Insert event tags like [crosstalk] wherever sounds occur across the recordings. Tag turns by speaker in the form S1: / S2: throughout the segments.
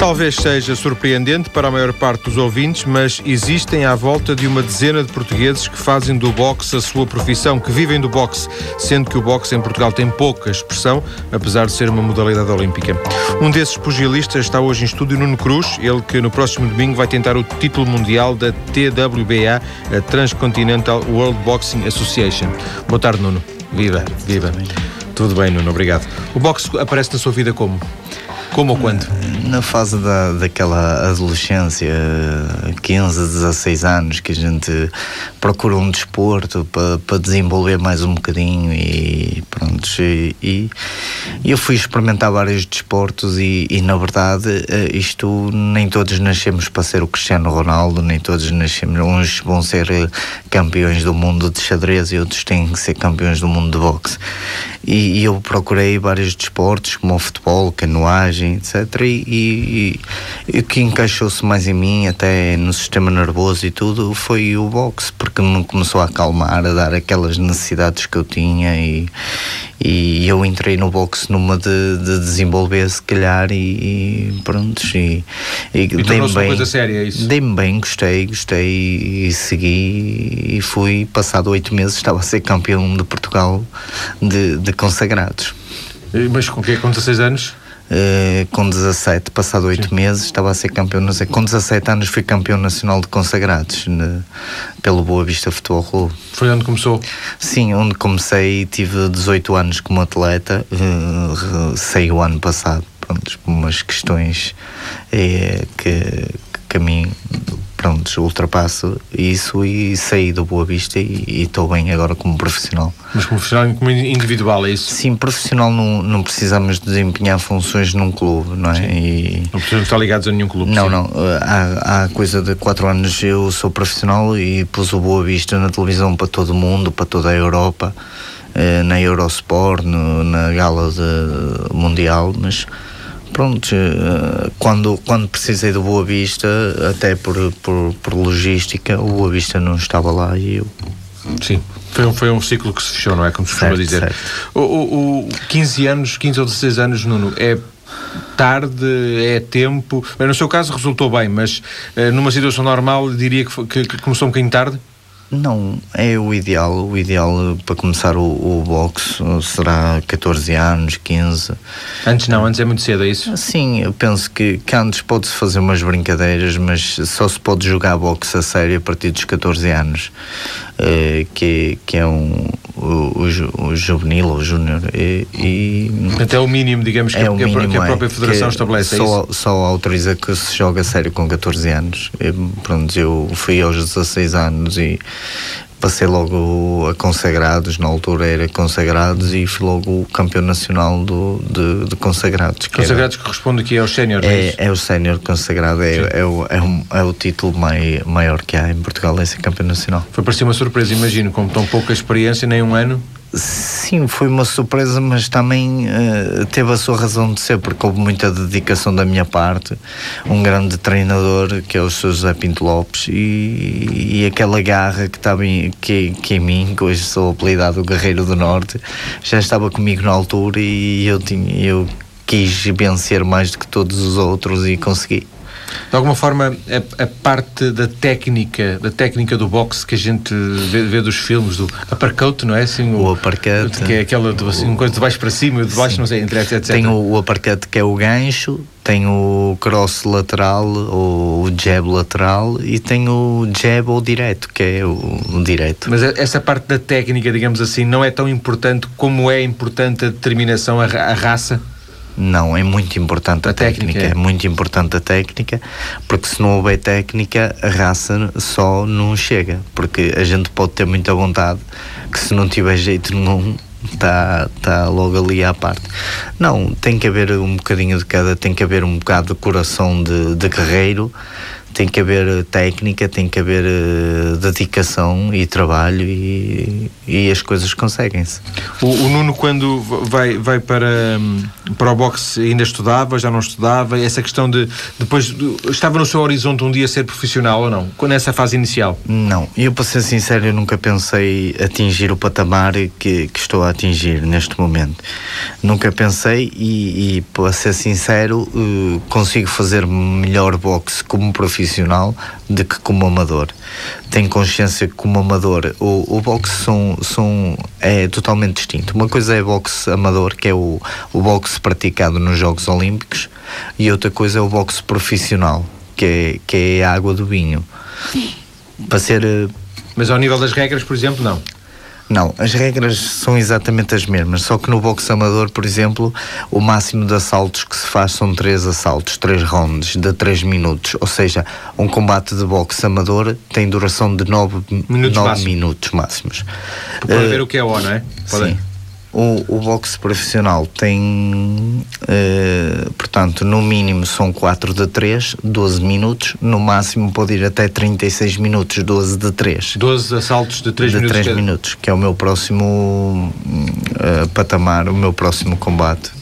S1: Talvez seja surpreendente para a maior parte dos ouvintes, mas existem à volta de uma dezena de portugueses que fazem do boxe a sua profissão, que vivem do boxe, sendo que o boxe em Portugal tem pouca expressão, apesar de ser uma modalidade olímpica. Um desses pugilistas está hoje em estúdio, Nuno Cruz, ele que no próximo domingo vai tentar o título mundial da TWBA, a Transcontinental World Boxing Association. Boa tarde, Nuno. Viva, viva. Tudo bem, Nuno, obrigado. O boxe aparece na sua vida como? Como ou quando?
S2: Na fase da, daquela adolescência, 15, 16 anos, que a gente procura um desporto para, para desenvolver mais um bocadinho e pronto. E, e eu fui experimentar vários desportos e, e, na verdade eh, isto nem todos nascemos para ser o Cristiano Ronaldo, nem todos nascemos, uns vão ser eh, campeões do mundo de xadrez e outros têm que ser campeões do mundo de boxe. E, e eu procurei vários desportos, como o futebol, canoagem, etc. E, e, e o que encaixou-se mais em mim, até no sistema nervoso e tudo, foi o boxe, porque me começou a acalmar, a dar aquelas necessidades que eu tinha e, e eu entrei no boxe numa de, de desenvolver se calhar e, e pronto e,
S1: e, e dei-me bem coisa séria, é isso?
S2: dei-me bem, gostei, gostei e segui e fui passado oito meses estava a ser campeão de Portugal de, de consagrados
S1: mas com que com 16 anos?
S2: Uh, com 17, passado 8 meses, estava a ser campeão. Não sei, com 17 anos fui campeão nacional de consagrados ne, pelo Boa Vista Futebol Clube.
S1: Foi onde começou?
S2: Sim, onde comecei. Tive 18 anos como atleta, uh, saí o ano passado. Pronto, umas questões é, que, que a mim pronto, ultrapasso isso e saí do Boa Vista e estou bem agora como profissional.
S1: Mas como profissional como individual, é isso?
S2: Sim, profissional não, não precisamos desempenhar funções num clube, não é?
S1: E... Não precisamos estar ligados a nenhum clube.
S2: Não, sim. não. Há, há coisa de 4 anos eu sou profissional e pus o Boa Vista na televisão para todo o mundo, para toda a Europa, eh, na Eurosport, no, na gala de, mundial, mas pronto, eh, quando, quando precisei do Boa Vista, até por, por, por logística, o Boa Vista não estava lá e eu.
S1: Sim. Foi um, foi um ciclo que se fechou, não é? Como se costuma dizer. Certo. O, o, o 15 anos, 15 ou 16 anos, Nuno, é tarde, é tempo. Bem, no seu caso resultou bem, mas uh, numa situação normal diria que, que, que começou um bocadinho tarde?
S2: Não, é o ideal. O ideal para começar o, o boxe será 14 anos, 15.
S1: Antes não, antes é muito cedo, é isso?
S2: Sim, eu penso que, que antes pode-se fazer umas brincadeiras, mas só se pode jogar boxe a sério a partir dos 14 anos, uh, que, que é um, o, o, o juvenil ou o júnior. E, e,
S1: Portanto, é o mínimo, digamos, que, é o mínimo, que a própria é, Federação estabelece.
S2: É só, é só autoriza que se joga a sério com 14 anos. E, pronto, eu fui aos 16 anos e passei logo a consagrados, na altura era consagrados e fui logo o campeão nacional do, de, de consagrados.
S1: Que consagrados era, que corresponde aqui aos séniores,
S2: é, é, é o sénior consagrado, é, é, o, é, um, é o título mai, maior que há em Portugal, é ser campeão nacional.
S1: Foi para si uma surpresa, imagino, com tão pouca experiência, nem um ano?
S2: Sim, foi uma surpresa, mas também uh, teve a sua razão de ser, porque houve muita dedicação da minha parte. Um grande treinador, que é o Sr. José Pinto Lopes, e, e aquela garra que estava em, que, que em mim, que hoje sou apelidado Guerreiro do Norte, já estava comigo na altura e eu, tinha, eu quis vencer mais do que todos os outros e consegui.
S1: De alguma forma, a, a, parte da técnica, da técnica do boxe que a gente vê, vê dos filmes, do uppercut, não é? Assim,
S2: o, o.
S1: Que é aquela, assim, uma coisa de baixo para cima, de baixo, sim. não sei, entre etc.
S2: Tem o, o que é o gancho, tem o cross lateral ou o jab lateral e tem o jab ou direto, que é o, o direto.
S1: Mas essa parte da técnica, digamos assim, não é tão importante como é importante a determinação, a raça?
S2: Não, é muito importante a, a técnica, técnica, é muito importante a técnica, porque se não houver técnica, a raça só não chega, porque a gente pode ter muita vontade, que se não tiver jeito nenhum, está tá logo ali à parte. Não, tem que haver um bocadinho de cada, tem que haver um bocado de coração de, de guerreiro, tem que haver técnica, tem que haver uh, dedicação e trabalho e, e as coisas conseguem-se.
S1: O, o, Nuno, quando vai, vai para, hum, para o boxe, ainda estudava, já não estudava? Essa questão de depois estava no seu horizonte um dia ser profissional ou não? Nessa fase inicial?
S2: Não, eu para ser sincero, eu nunca pensei atingir o patamar que, que estou a atingir neste momento. Nunca pensei e, e para ser sincero, uh, consigo fazer melhor boxe como profissional do que como amador. Tenho consciência que como amador o, o boxe são, são, é totalmente distinto. Uma coisa é boxe amador, que é o, o boxe praticado nos Jogos Olímpicos, e outra coisa é o boxe profissional, que é, que é a água do vinho. Para ser. Eh,
S1: Mas ao nível das regras, por exemplo, não?
S2: Não, as regras são exatamente as mesmas, só que no boxe amador, por exemplo, o máximo de assaltos que se faz são três assaltos, três rounds de 3 minutos, ou seja, um combate de boxe amador tem duração de 9 minutos, nove minutos máximos.
S1: Para uh, ver o que é o, não é?
S2: Pode sim. O, o boxe profissional tem, uh, portanto, no mínimo são 4 de 3, 12 minutos, no máximo pode ir até 36 minutos, 12 de 3.
S1: 12 assaltos de 3
S2: de
S1: minutos.
S2: 3 minutos, que é o meu próximo uh, patamar, o meu próximo combate.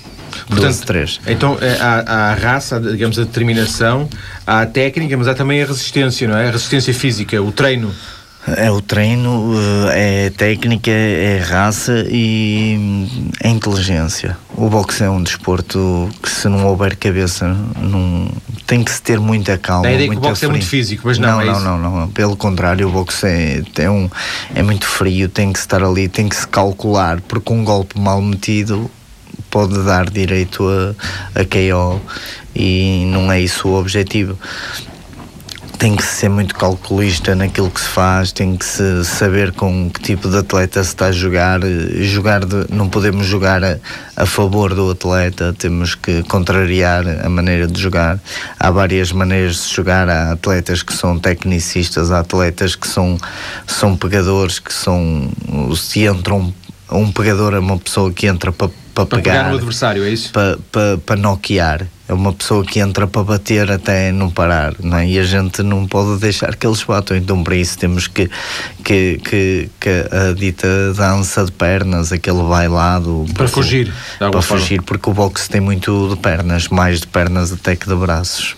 S2: Portanto, 3.
S1: Então eh, há, há, a raça, digamos, a determinação, há a técnica, mas há também a resistência, não é? A resistência física, o treino.
S2: É o treino, eh, é técnica, é raça e é inteligência. O boxe é um desporto que se não houver cabeça, não, tem que se ter muita calma.
S1: A ideia que o boxe frio. é muito físico, mas não,
S2: não
S1: é
S2: não,
S1: isso?
S2: não, não, Pelo contrário, o boxe é, é, um, é muito frio, tem que estar ali, tem que se calcular, porque um golpe mal metido pode dar direito a, a KO e não é isso o objetivo tem que ser muito calculista naquilo que se faz, tem que se saber com que tipo de atleta se está a jogar. jogar de, não podemos jogar a, a, favor do atleta, temos que contrariar a maneira de jogar. Há várias maneiras de jogar, há atletas que são tecnicistas, há atletas que são, são pegadores, que são. Se entram. Um pegador é uma pessoa que entra para para pegar, pegar
S1: no adversário, é isso?
S2: Para, para, para noquear. É uma pessoa que entra para bater até não parar, não é? E a gente não pode deixar que eles batam. Então, para isso, temos que, que, que, que a dita dança de pernas, aquele bailado.
S1: Para fugir.
S2: Para fugir, porque o boxe tem muito de pernas, mais de pernas até que de braços.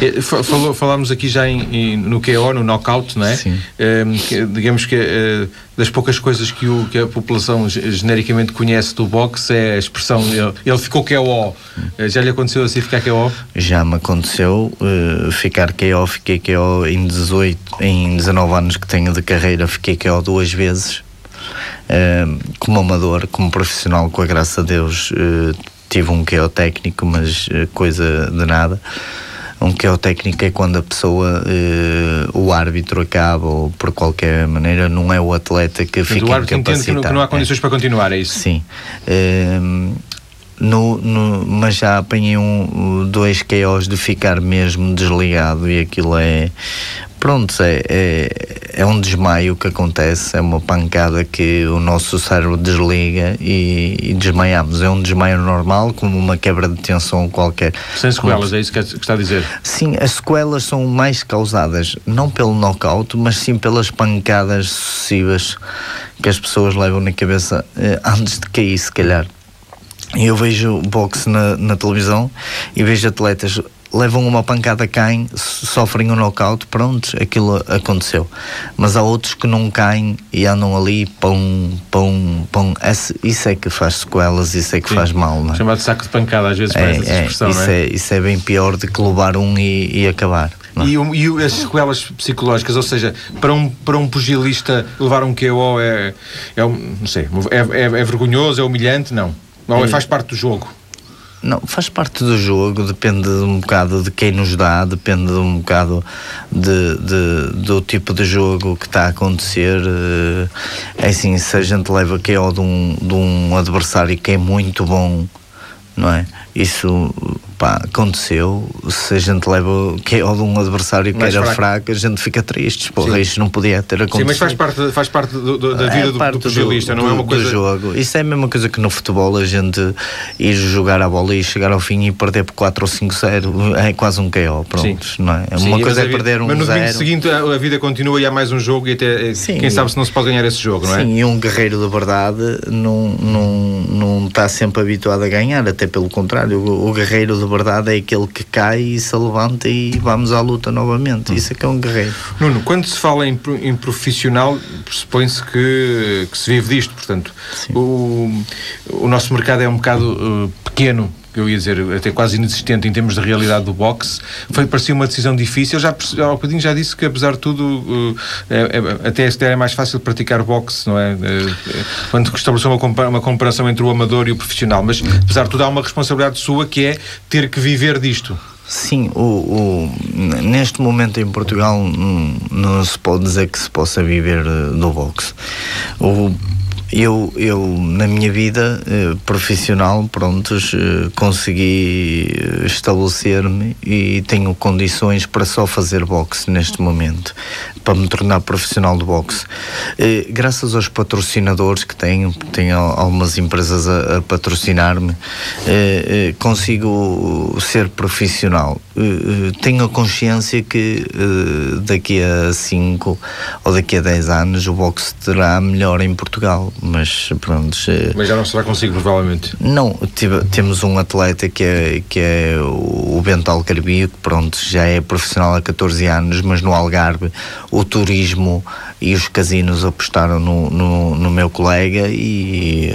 S1: É, falou, falámos aqui já em, em, no KO, no knockout, não é?
S2: Sim.
S1: Um, que, digamos que uh, das poucas coisas que, o, que a população genericamente conhece do boxe é a expressão ele, ele ficou KO. Uh, já lhe aconteceu assim ficar KO?
S2: Já me aconteceu uh, ficar KO, fiquei KO em 18, em 19 anos que tenho de carreira, fiquei KO duas vezes. como amador, como profissional, com a graça a Deus, tive um KO técnico, mas coisa de nada um que é o técnico é quando a pessoa, uh, o árbitro acaba ou por qualquer maneira, não é o atleta que fica
S1: o árbitro entende que não, que não há condições é. para continuar, é isso?
S2: Sim. Uh, no, no, mas já apanhei um, dois KOs de ficar mesmo desligado e aquilo é pronto, é, é, é, um desmaio que acontece, é uma pancada que o nosso cérebro desliga e, e desmaiamos. É um desmaio normal, como uma quebra de tensão qualquer.
S1: Sem sequelas, como... é isso que está a dizer?
S2: Sim, as sequelas são mais causadas não pelo knockout, mas sim pelas pancadas sucessivas que as pessoas levam na cabeça eh, antes de cair, se calhar. Eu vejo boxe na, na televisão e vejo atletas levam uma pancada, caem, sofrem um knockout, pronto, aquilo aconteceu. Mas há outros que não caem e andam ali, pum, pum. Esse, isso é que faz sequelas, isso é que Sim. faz mal, não é?
S1: Chamado saco de pancada, às vezes,
S2: é,
S1: essa é, expressão,
S2: isso
S1: é?
S2: é? Isso é bem pior do que levar um e, e acabar.
S1: É? E, e, as sequelas psicológicas, ou seja, para um, para um pugilista levar um KO é, é não sei, é, é, é vergonhoso, é humilhante? Não. Não, é, faz parte do jogo.
S2: Não, faz parte do jogo, depende um bocado de quem nos dá, depende um bocado de, de do tipo de jogo que está a acontecer. Eh, é assim, se a gente leva KO de um, de um adversário que é muito bom, não é? Isso Pá, aconteceu, se a gente leva que é de um adversário que era fraco. fraco. a gente fica triste. Porra, isto não podia ter acontecido. Sim,
S1: mas faz parte, faz parte do, do, da vida é do, parte do pugilista, não é uma coisa.
S2: Do jogo. Isso é a mesma coisa que no futebol a gente ir jogar a bola e chegar ao fim e perder por 4 ou 5-0 é quase um KO. Pronto, Sim. não é? Sim, uma coisa é perder um
S1: Mas no domingo seguinte a, a, vida continua e há mais um jogo e até Sim, quem sabe se não se pode ganhar esse jogo, não é?
S2: Sim, e um guerreiro de verdade não, não, não está sempre habituado a ganhar, até pelo contrário. O, o guerreiro de verdade é aquele que cai e se levanta e vamos à luta novamente. Hum. Isso é que é um guerreiro.
S1: Nuno, quando se fala em, em profissional, pressupõe-se que, que, se vive disto. Portanto, o, o nosso mercado é um bocado uh, pequeno eu ia dizer, até quase inexistente em termos de realidade do boxe, foi parecia uma decisão difícil. Já bocadinho já disse que apesar de tudo uh, é, é, até é mais fácil praticar boxe, não é? Uh, quando estabeleceu uma, uma comparação entre o amador e o profissional, mas apesar de tudo há uma responsabilidade sua que é ter que viver disto.
S2: Sim, o, o, neste momento em Portugal não, não se pode dizer que se possa viver do boxe. O eu, eu na minha vida eh, profissional, prontos, eh, consegui estabelecer-me e tenho condições para só fazer boxe neste momento, para me tornar profissional de boxe. Eh, graças aos patrocinadores que tenho, tenho algumas empresas a, a patrocinar-me, eh, eh, consigo ser profissional. Eh, eh, tenho a consciência que daqui a 5 ou daqui a 10 anos o boxe terá melhor em Portugal mas pronto.
S1: Mas já não será consigo, provavelmente?
S2: Não, tive, temos um atleta que é, que é o Bento Alcarbio, que pronto, já é profissional há 14 anos, mas no Algarve o turismo e os casinos apostaram no, no, no meu colega e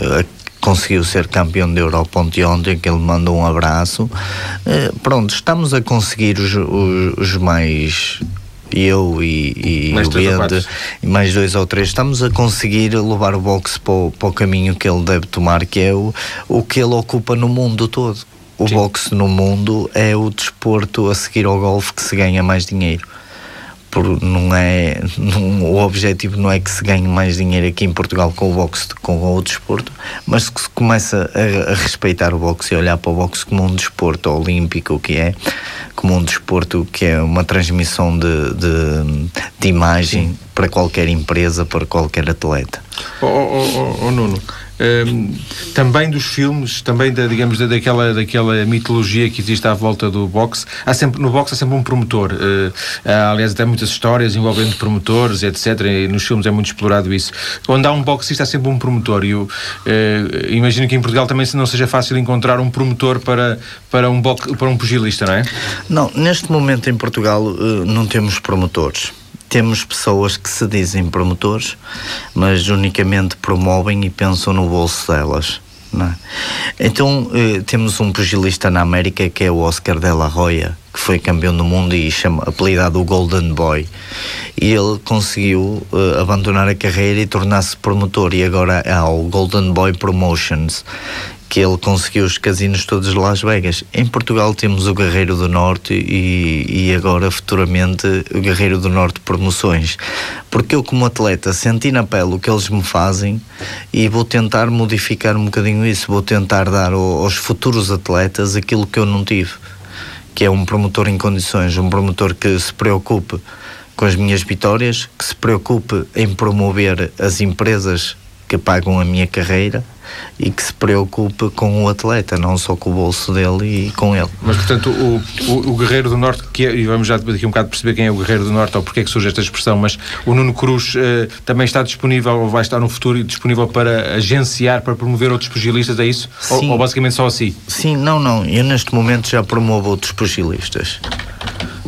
S2: conseguiu ser campeão da Europa ontem, ontem que ele mandou um abraço. Uh, pronto, estamos a conseguir os, os, os mais eu e, e mais o Bende, e mais dois ou três, estamos a conseguir levar o boxe para o, para o caminho que ele deve tomar, que é o, o que ele ocupa no mundo todo. O Sim. boxe no mundo é o desporto a seguir ao golfe que se ganha mais dinheiro por, não é não, o objetivo não é que se ganhe mais dinheiro aqui em Portugal com o boxe com o desporto, mas que se começa a, a, respeitar o boxe e olhar para o boxe como um desporto olímpico que é, como um desporto que é uma transmissão de, de, de imagem Sim. para qualquer empresa, para qualquer atleta.
S1: Oh, oh, oh, oh Nuno, um, também dos filmes, também da, digamos, da, daquela, daquela mitologia que existe à volta do boxe. Há sempre, no boxe há sempre um promotor. Uh, há, aliás, até muitas histórias envolvendo promotores, etc. E nos filmes é muito explorado isso. Onde há um boxista, há sempre um promotor. E eu uh, imagino que em Portugal também não seja fácil encontrar um promotor para, para, um, boxe, para um pugilista, não é?
S2: Não, neste momento em Portugal uh, não temos promotores temos pessoas que se dizem promotores, mas unicamente promovem e pensam no bolso delas. É? Então eh, temos um pugilista na América que é o Oscar de la Hoya, que foi campeão do mundo e chama, apelidado o Golden Boy. E ele conseguiu eh, abandonar a carreira e tornar-se promotor e agora há o Golden Boy Promotions que ele conseguiu os casinos todos de Las Vegas. Em Portugal temos o Guerreiro do Norte e, e agora futuramente o Guerreiro do Norte Promoções. Porque eu, como atleta, senti na pele o que eles me fazem e vou tentar modificar um bocadinho isso. Vou tentar dar ao, aos futuros atletas aquilo que eu não tive, que é um promotor em condições, um promotor que se preocupe com as minhas vitórias, que se preocupe em promover as empresas que pagam a minha carreira e que se preocupe com o atleta, não só com o bolso dele e com ele.
S1: Mas, portanto, o, o, o Guerreiro do Norte, que é, e vamos já daqui um bocado perceber quem é o Guerreiro do Norte ou porque é que surge esta expressão, mas o Nuno Cruz eh, também está disponível, ou vai estar no futuro disponível para agenciar, para promover outros pugilistas, é isso? Sim. Ou, ou basicamente só assim?
S2: Sim, não, não. Eu neste momento já promovo outros pugilistas.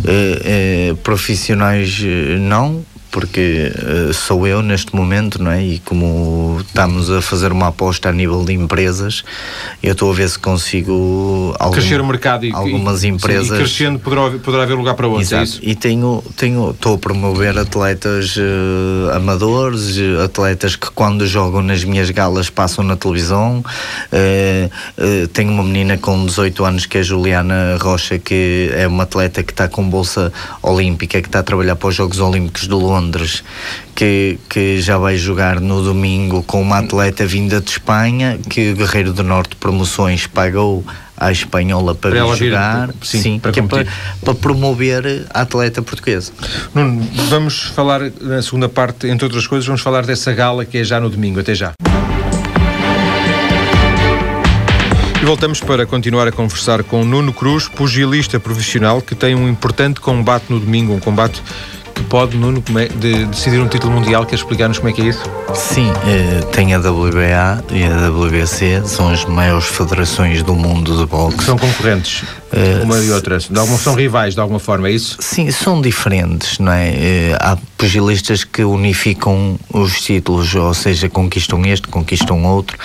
S2: Eh, eh, profissionais não, porque uh, sou eu neste momento, não é? E como estamos a fazer uma aposta a nível de empresas, eu estou a ver se consigo
S1: algum, crescer o mercado e
S2: algumas e, empresas. Sim, e
S1: crescendo poderá, poderá haver lugar para outros. É Exato.
S2: É e tenho, tenho, estou a promover atletas uh, amadores, atletas que quando jogam nas minhas galas passam na televisão. Uh, tenho uma menina com 18 anos que é Juliana Rocha, que é uma atleta que está com bolsa olímpica, que está a trabalhar para os Jogos Olímpicos de Londres Londres, que, que já vai jogar no domingo com uma atleta vinda de Espanha, que o Guerreiro do Norte Promoções pagou à espanhola para, para vir jogar, vir, sim, sim, para, é para, para, promover a atleta portuguesa.
S1: Nuno, vamos falar na segunda parte, entre outras coisas, vamos falar dessa gala que é já no domingo. Até já. E voltamos para continuar a conversar com Nuno Cruz, pugilista profissional que tem um importante combate no domingo, um combate pode, Nuno, é, de, decidir um título mundial. Quer explicar-nos como é que é isso?
S2: Sim, eh, tem a WBA e a WBC, são as maiores federações do mundo de boxe.
S1: São concorrentes, uma e outra. De alguma, são rivais, de alguma forma, é isso?
S2: Sim, são diferentes, não é? Uh, há pugilistas que unificam os títulos, ou seja, conquistam este, conquistam outro.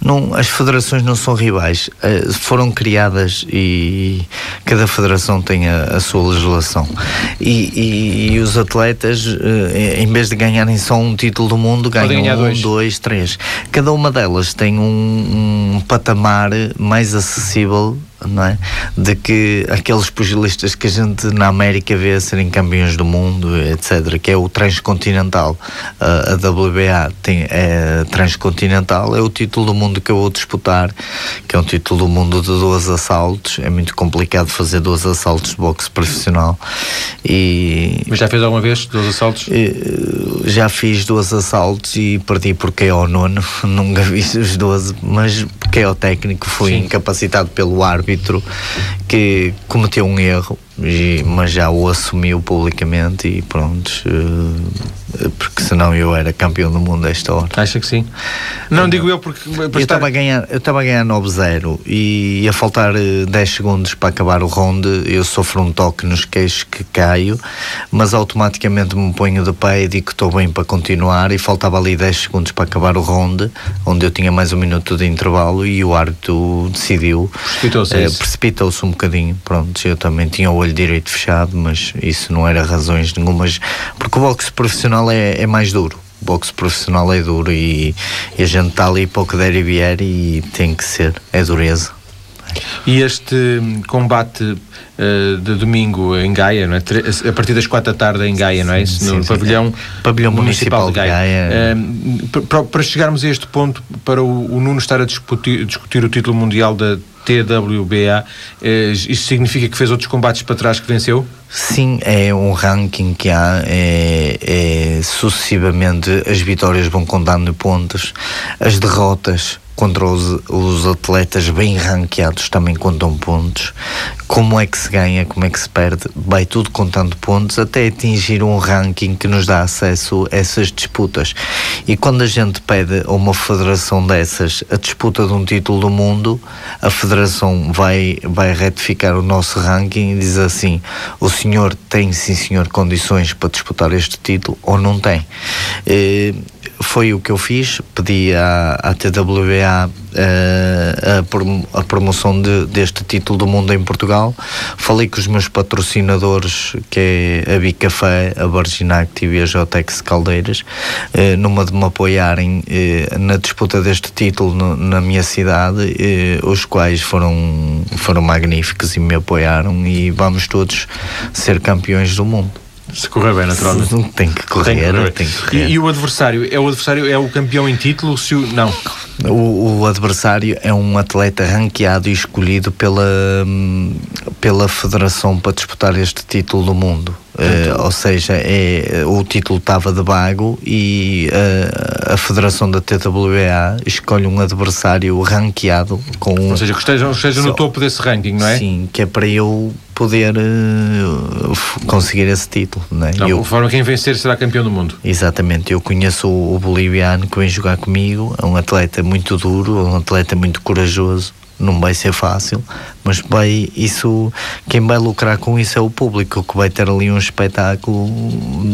S2: Não, as federações não são rivais, uh, foram criadas e cada federação tem a, a sua legislação. E, e, e os atletas, em vez de ganharem só um título do mundo, ganham um, dois. dois, três. Cada uma delas tem um, um patamar mais acessível não é? De que aqueles pugilistas que a gente na América vê serem campeões do mundo, etc., que é o transcontinental. a WBA tem, é transcontinental, é o título do mundo que eu vou disputar, que é um título do mundo de 12 assaltos. É muito complicado fazer 12 assaltos de boxe profissional. E,
S1: Mas já fez alguma vez 12 assaltos?
S2: Já fiz 12 assaltos e perdi porque é o nono, [laughs] nunca vi os 12, mas porque é o técnico, fui Sim. incapacitado pelo árbitro árbitro que cometeu um erro, mas já o assumiu publicamente e pronto, eh, porque senão eu era campeão do mundo esta hora.
S1: Acha que sim? Não, digo eu porque.
S2: Eu estava a ganhar, eu estava a ganhar 9-0 e ia faltar 10 eh, segundos para acabar o round. Eu sofro um toque nos queixos que caio, mas automaticamente me ponho de pé e digo que estou bem para continuar. E faltava ali 10 segundos para acabar o round, onde eu tinha mais um minuto de intervalo e o árbitro decidiu.
S1: Precipitou-se. Eh,
S2: Precipitou-se um bocadinho. Pronto, eu também tinha o olho direito fechado, mas isso não era razões nenhumas, porque o boxe profissional é, é mais duro. O boxe profissional é duro e, e a gente está ali para o que der e vier e tem que ser, é dureza.
S1: E este combate uh, de domingo em Gaia, não é? a partir das quatro da tarde em Gaia, não é isso?
S2: no
S1: sim, pavilhão,
S2: pavilhão municipal, municipal de Gaia. Gaia.
S1: Uh, para, para, chegarmos a este ponto, para o, o Nuno estar a discutir, discutir o título mundial da TWBA, eh, isso significa que fez outros combates para trás que venceu?
S2: Sim, é um ranking que há, é, é sucessivamente as vitórias vão contando pontos, as derrotas contra os, os, atletas bem ranqueados também contam pontos. Como é que se ganha, como é que se perde, vai tudo contando pontos até atingir um ranking que nos dá acesso a essas disputas. E quando a gente pede a uma federação dessas a disputa de um título do mundo, a federação vai, vai retificar o nosso ranking e diz assim: o senhor tem sim senhor condições para disputar este título ou não tem. E, foi o que eu fiz, pedi à, à uh, a, a, promoção de, deste título do mundo em Portugal. Falei com os meus patrocinadores, que é a Bicafé, a Virgin Active e a Jotex Caldeiras, uh, numa de me apoiarem uh, na disputa deste título na minha cidade, os quais foram, foram magníficos e me apoiaram e vamos todos ser campeões do mundo.
S1: Se correr bem, naturalmente.
S2: Tem que correr, tem que correr. Tem que correr.
S1: E, e, o adversário? É o adversário é o campeão em título? Se o, não.
S2: O, o, adversário é um atleta ranqueado e escolhido pela, pela federação para disputar este título do mundo. Uh, ou seja, é, o título estava de bago e uh, a federação da TWA escolhe um adversário ranqueado com
S1: Ou seja, que esteja, esteja no topo desse ranking, não é?
S2: Sim, que é para eu poder uh, conseguir esse título. Não é?
S1: Não,
S2: eu,
S1: de forma quem vencer será campeão do mundo.
S2: Exatamente, eu conheço o, o boliviano que vem jogar comigo, é um atleta muito duro, é um atleta muito corajoso não vai ser fácil, mas vai isso quem vai lucrar com isso é o público que vai ter ali um espetáculo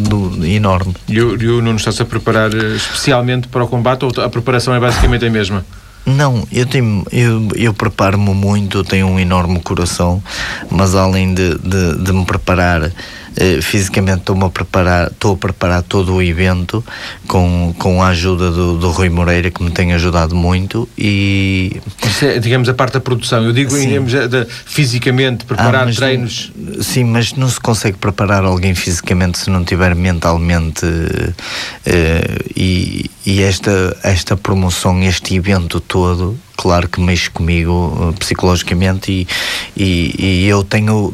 S2: do, enorme.
S1: E o, e o Nuno está-se a preparar eh, especialmente para o combate ou a preparação é basicamente a mesma?
S2: Não, eu tenho, eu, eu preparo-me muito, eu tenho um enorme coração, mas além de, de, de me preparar Uh, fisicamente estou a preparar, estou a preparar todo o evento com, com a ajuda do, do Rui Moreira que me tem ajudado muito e
S1: Isso é, digamos a parte da produção. Eu digo sim. digamos, de, fisicamente preparar ah, treinos.
S2: Não, sim, mas não se consegue preparar alguém fisicamente se não tiver mentalmente uh, e, e esta esta promoção, este evento todo claro que mexe comigo uh, psicologicamente e, e, e eu tenho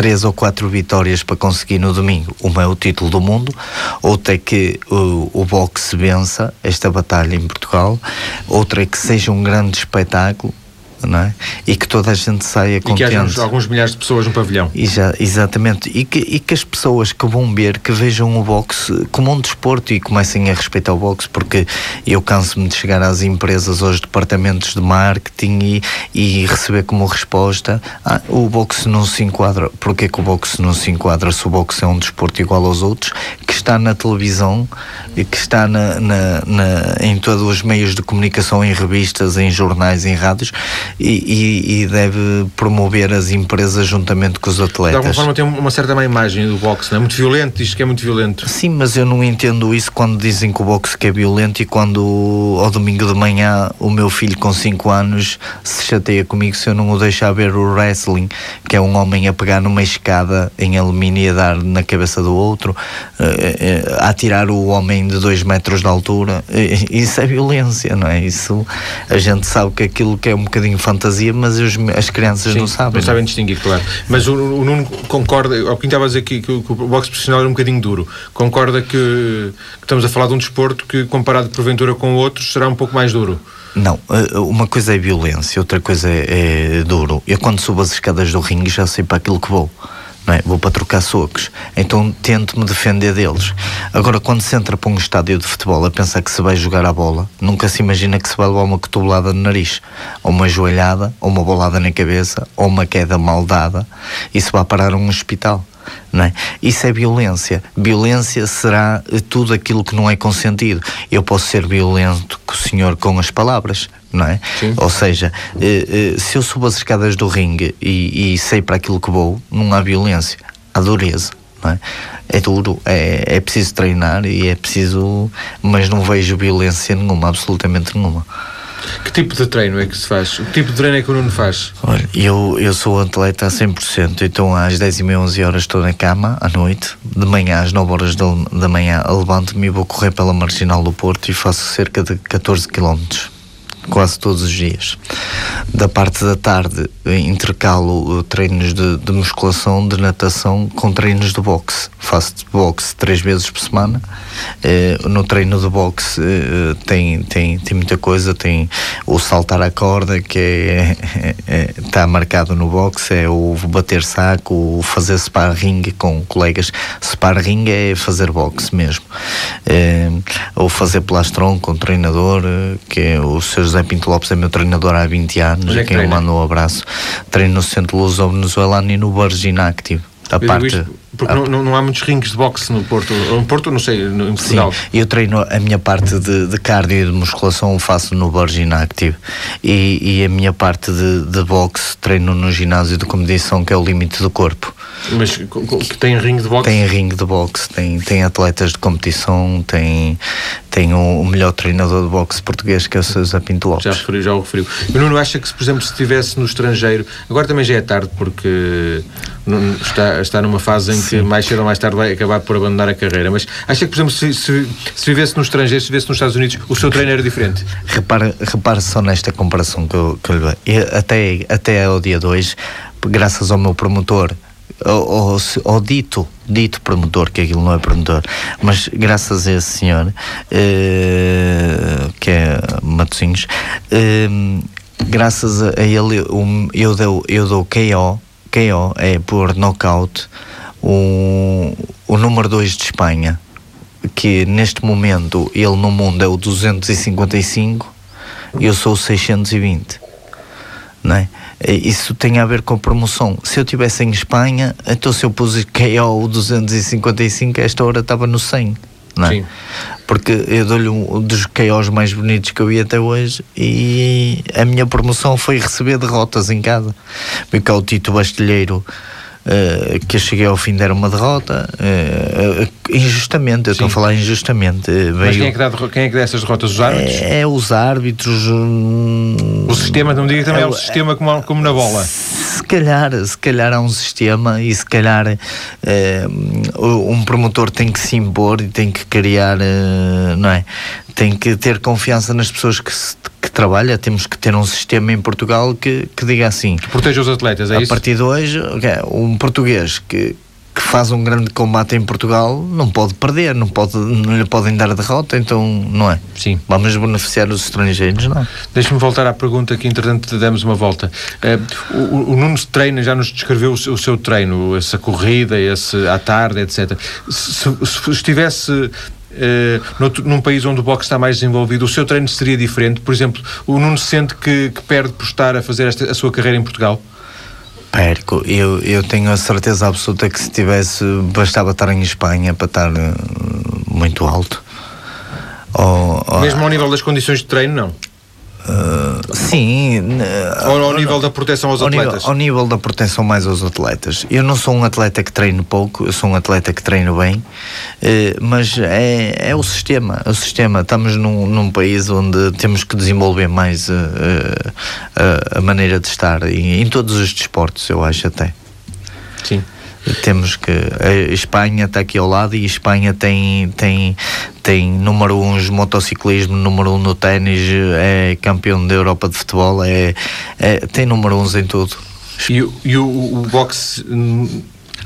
S2: três ou quatro vitórias para conseguir no domingo. Uma é o título do mundo, outra é que o, o boxe vença esta batalha em Portugal, outra é que seja um grande espetáculo é? E que toda a gente saia contente.
S1: E que haja alguns milhares de pessoas no pavilhão.
S2: E já, exatamente. E que, e que as pessoas que vão ver, que vejam o boxe como um desporto e comecem a respeitar o boxe, porque eu canso-me de chegar às empresas, aos departamentos de marketing e, e receber como resposta ah, o boxe não se enquadra. Porquê que o boxe não se enquadra se o boxe é um desporto igual aos outros, que está na televisão e que está na, na, na em todos os meios de comunicação, em revistas, em jornais, em rádios e, e, e, deve promover as empresas juntamente com os atletas. De
S1: alguma forma tem uma certa má imagem do boxe, não é? Muito violento, diz que é muito violento.
S2: Sim, mas eu não entendo isso quando dizem que o boxe que é violento e quando ao domingo de manhã o meu filho com 5 anos se chateia comigo se eu não o deixar ver o wrestling, que é um homem a pegar numa escada em alumínio e a dar na cabeça do outro, uh, a atirar o homem de 2 metros de altura. [laughs] Isso é violência, não é? Isso a gente sabe que aquilo que é um bocadinho fantasia, mas os, as crianças Sim, não sabem.
S1: Não sabem distinguir, claro. Mas o, o Nuno concorda, ao que estava a dizer aqui, que, que o boxe profissional era um bocadinho duro. Concorda que, que, estamos a falar de um desporto que, comparado porventura com outros, será um pouco mais duro?
S2: Não, eh, uma coisa é violência, outra coisa é, é duro. Eu quando subo as escadas do ringue já sei para aquilo que vou é? vou para trocar socos, então tento-me defender deles. Agora, quando se entra para um estádio de futebol a pensar que se vai jogar a bola, nunca se imagina que se vai levar uma cotovelada no nariz, ou uma joelhada, ou uma bolada na cabeça, ou uma queda mal dada, e se vai parar a um hospital. Não é? Isso é violência. Violência será tudo aquilo que não é consentido. Eu posso ser violento com o senhor com as palavras, não é? Sim. Ou seja, eh, eh, se eu subo as escadas do ringue e, e sei para aquilo que vou, não há violência, há dureza. Não é? é duro, é, é preciso treinar e é preciso, mas não vejo violência nenhuma, absolutamente nenhuma.
S1: Que tipo de treino é que se faz? Que tipo de treino é que o Nuno faz?
S2: Olha, eu, eu sou atleta a 100%, então às 10 e meia, 11 horas estou na cama, à noite, de manhã às 9 horas da, manhã levanto-me e vou correr pela Marginal do Porto e faço cerca de 14 quilómetros quase todos os dias. Da parte da tarde intercalo treinos de, de musculação, de natação com treinos de boxe. Faço boxe três vezes por semana. Eh, no treino de boxe eh, tem, tem, tem muita coisa, tem o saltar a corda que é, [laughs] é, é, está marcado no boxe, é o bater saco, o fazer sparring com colegas. Sparring é fazer boxe mesmo. Eh, ou fazer plastron com o treinador, que é o Sr. José Pinto Lopes, é meu treinador há 20 anos, é a quem eu mando um abraço. Treino no Centro Luso Venezuelano e no Virgin Active. A parte,
S1: isto, porque a, não, não, há muitos rings de boxe no Porto. No Porto, não sei, no, em Portugal. Sim,
S2: eu treino a minha parte de, de cardio e de musculação faço no Virgin Active. E, e a minha parte de, de boxe treino no ginásio de competição, que é o limite do corpo.
S1: Mas tem ringue de boxe?
S2: Tem ringue de boxe, tem, tem atletas de competição, tem, tem o, melhor treinador de boxe português que é o Sousa Pinto Lopes.
S1: Já, referiu, já o referiu. O Nuno acha que, por exemplo, se estivesse no estrangeiro, agora também já é tarde porque está, está numa fase em que mais cedo ou mais tarde vai acabar por abandonar a carreira, mas acha que, por exemplo, se, se, se vivesse no estrangeiro, se vivesse nos Estados Unidos, o seu treino era diferente?
S2: Repare, repare só nesta comparação que eu, que eu até, até ao dia 2, graças ao meu promotor, ou, ou, dito, dito promotor, que aquilo não é promotor, mas graças a esse senhor, eh, que é Matosinhos, eh, graças a ele um, eu, dou, eu dou KO, KO é por knockout, o, o número 2 de Espanha, que neste momento ele no mundo é o 255, eu sou o 620, não é? Isso tem a ver com a promoção. Se eu estivesse em Espanha, então se eu pus KO 255, esta hora estava no 100. Não é? Sim. Porque eu dou-lhe um dos KOs mais bonitos que eu vi até hoje e a minha promoção foi receber derrotas em casa. Porque é o Tito Bastilheiro uh, que eu cheguei ao fim deram uma derrota, uh, injustamente, eu estou a falar injustamente.
S1: Mas quem é, que dá, quem é que dá essas derrotas? Os árbitros?
S2: É, é os árbitros.
S1: Um, o sistema, não me diga que também é, é um sistema como, como na bola.
S2: Se calhar, se calhar há um sistema e se calhar um promotor tem que se impor e tem que criar, não é? Tem que ter confiança nas pessoas que se que trabalha, temos que ter um sistema em Portugal que, que diga assim.
S1: Que proteja os atletas, é
S2: a
S1: isso?
S2: A partir de hoje, um português que, que faz um grande combate em Portugal não pode perder, não, pode, não lhe podem dar derrota, então não é?
S1: Sim.
S2: Vamos beneficiar os estrangeiros, não.
S1: Deixa-me voltar à pergunta que, entretanto, demos uma volta. Uh, o, o Nuno treina, já nos descreveu o, o, seu treino, essa corrida, esse à tarde, etc. Se, se, se estivesse Uh, num país onde o boxe está mais desenvolvido, o seu treino seria diferente? Por exemplo, o Nuno sente que, que perde por estar a fazer esta, a sua carreira em Portugal?
S2: Perco. Eu, eu tenho a certeza absoluta que se tivesse, bastava estar em Espanha para estar uh, muito alto.
S1: Ou, ou, Mesmo ao nível das condições de treino, não?
S2: Uh, sim.
S1: Ou ao nível da proteção aos
S2: ao
S1: atletas?
S2: Nível, ao nível da proteção mais aos atletas. Eu não sou um atleta que treino pouco, eu sou um atleta que treino bem, uh, mas é, é o sistema. O sistema. Estamos num, num país onde temos que desenvolver mais uh, a maneira de estar em, em todos os desportos, eu acho até.
S1: Sim
S2: temos que a Espanha está aqui ao lado e a Espanha tem tem tem número um de motociclismo número um no ténis é campeão da Europa de futebol é, é tem número uns em tudo.
S1: E, e o, o boxe hum,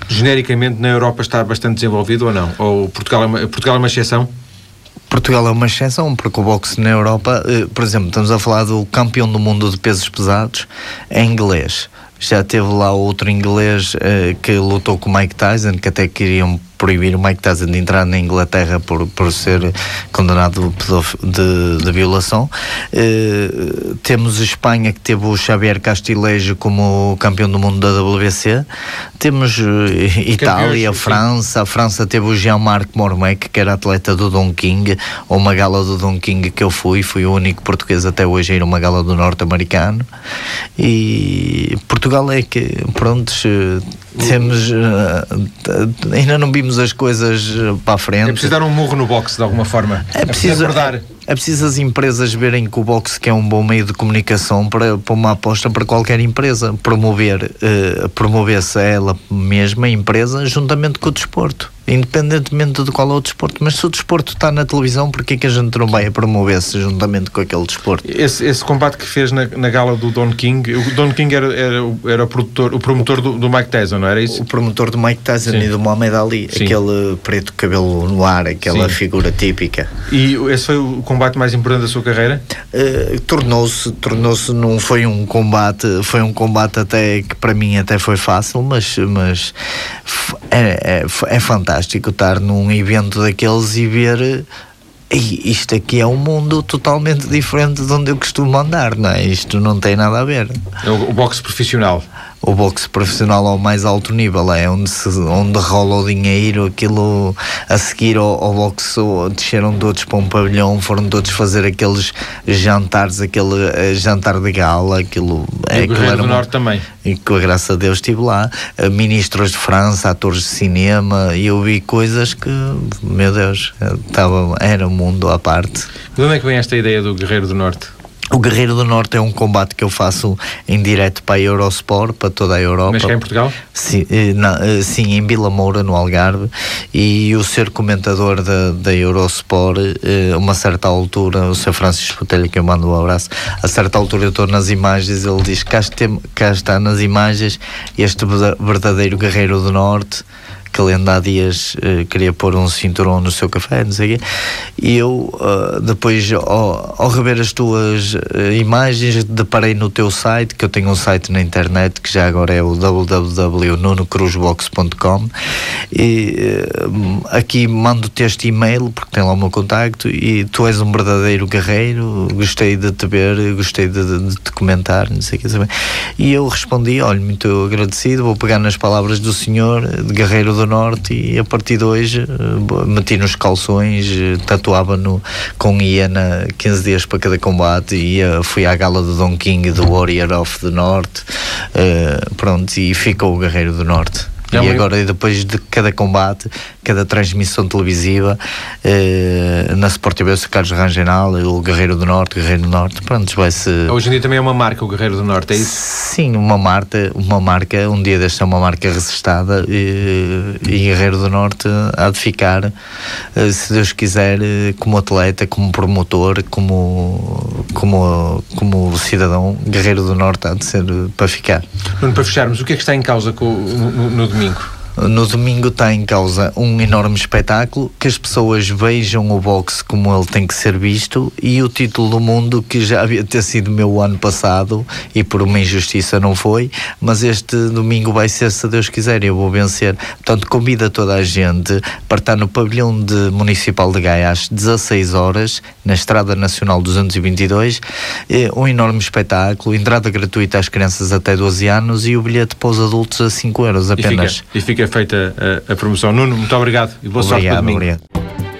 S1: genericamente na Europa está bastante desenvolvido ou não? Ou Portugal é uma, Portugal é uma exceção?
S2: Portugal é uma exceção, porque o boxe na Europa, eh, por exemplo, estamos a falar do campeão do mundo de pesos pesados, é inglês já teve lá outro inglês uh, que lutou com o Mike Tyson, que até queriam proibir o Mike Tyson de entrar na Inglaterra por, por ser condenado de, de violação. Uh, temos Espanha, que teve o Xavier Castilejo como campeão do mundo da WBC. Temos uh, Itália, França. A França teve o Jean-Marc Mormec, que era atleta do Don King, ou uma gala do Don King que eu fui. Fui o único português até hoje a ir a uma gala do norte-americano. E Portugal é que, pronto, temos. Uh, ainda não vimos as coisas eh, para a frente. É
S1: preciso dar um murro no boxe de alguma forma.
S2: É, é preciso, é, é, preciso as empresas verem que o boxe que é um bom meio de comunicação para, para uma aposta para qualquer empresa. Promover, uh, promover-se ela mesma, a empresa, juntamente com o desporto independentemente de qual é o desporto. Mas se o desporto está na televisão, porquê que a gente não vai a promover-se juntamente com aquele desporto?
S1: Esse, esse combate que fez na, na gala do Don King, o Don King era, era, era o, produtor, o promotor do, do, Mike Tyson, não era isso?
S2: O promotor do Mike Tyson Sim. e do Muhammad Ali, Sim. aquele preto cabelo no ar, aquela Sim. figura típica.
S1: E esse foi o combate mais importante da sua carreira?
S2: Uh, tornou-se, tornou-se, não foi um combate, foi um combate até que para mim até foi fácil, mas, mas é, é, é fantástico estar num evento daqueles e ver isto aqui é um mundo totalmente diferente de onde eu costumo andar, não é? Isto não tem nada a ver.
S1: É o boxe profissional
S2: o boxe profissional ao mais alto nível, é onde, se, onde rola o dinheiro, aquilo a seguir ao, ao boxe desceram todos para um pavilhão, foram todos fazer aqueles jantares, aquele uh, jantar de gala, aquilo
S1: e é o Guerreiro do Norte também.
S2: E graças a Deus estive lá, uh, ministros de França, atores de cinema, e eu vi coisas que, meu Deus, estava, era um mundo à parte.
S1: De onde é que vem esta ideia do Guerreiro do Norte?
S2: O Guerreiro do Norte é um combate que eu faço em direto para a Eurosport, para toda a Europa.
S1: Mas cá em Portugal?
S2: Sim, eh, na, eh, sim, em Vila Moura, no Algarve. E o ser comentador da, da Eurosport, a eh, uma certa altura, o Sr. Francisco Botelho, que eu mando um abraço, a certa altura eu estou nas imagens, ele diz: cá, cá está nas imagens este verdadeiro Guerreiro do Norte que ele ainda há dias uh, queria pôr um cinturão no seu café, não sei o quê. E eu, uh, depois, ao, ao, rever as tuas uh, imagens, deparei no teu site, que eu tenho um site na internet, que já agora é o www.nunocruzbox.com e aqui mando-te este e-mail, porque tem lá o meu contacto, e tu és um verdadeiro guerreiro, gostei de te ver, gostei de, de, de te comentar, não sei o que E eu respondi, olha, muito agradecido, vou pegar nas palavras do senhor, de guerreiro do do Norte e a partir de hoje uh, meti nos calções, uh, tatuava no, com hiena 15 dias para cada combate e fui à gala do Don King do Warrior of the North, pronto, e ficou o Guerreiro do Norte. É e agora, depois de cada combate, cada transmissão televisiva, eh, na Sport TV, o Carlos Rangenal, o Guerreiro do Norte, Guerreiro do Norte, pronto, vai-se...
S1: Hoje em dia também é uma marca, o Guerreiro do Norte, é isso?
S2: Sim, uma marca, uma marca, um dia desta é uma marca resistada e, e Guerreiro do Norte há de ficar, eh, se Deus quiser, eh, como atleta, como promotor, como, como, como cidadão, Guerreiro do Norte há de ser para ficar.
S1: Nuno, para fecharmos, o que é que está em causa no, no, no domingo?
S2: No domingo está em causa um enorme espetáculo, que as pessoas vejam o boxe como ele tem que ser visto e o título do mundo que já havia ter sido meu ano passado e por uma injustiça não foi, mas este domingo vai ser se Deus quiser eu vou vencer. Portanto, convido a toda a gente para estar no pavilhão de Municipal de Gaia às 16 horas, na Estrada Nacional 222, eh, um enorme espetáculo, entrada gratuita às crianças até 12 anos e o bilhete para os adultos a 5 euros apenas.
S1: E fica, e fica feita a, a promoção. Nuno, muito obrigado e boa
S2: obrigado,
S1: sorte para domingo.
S2: Obrigado.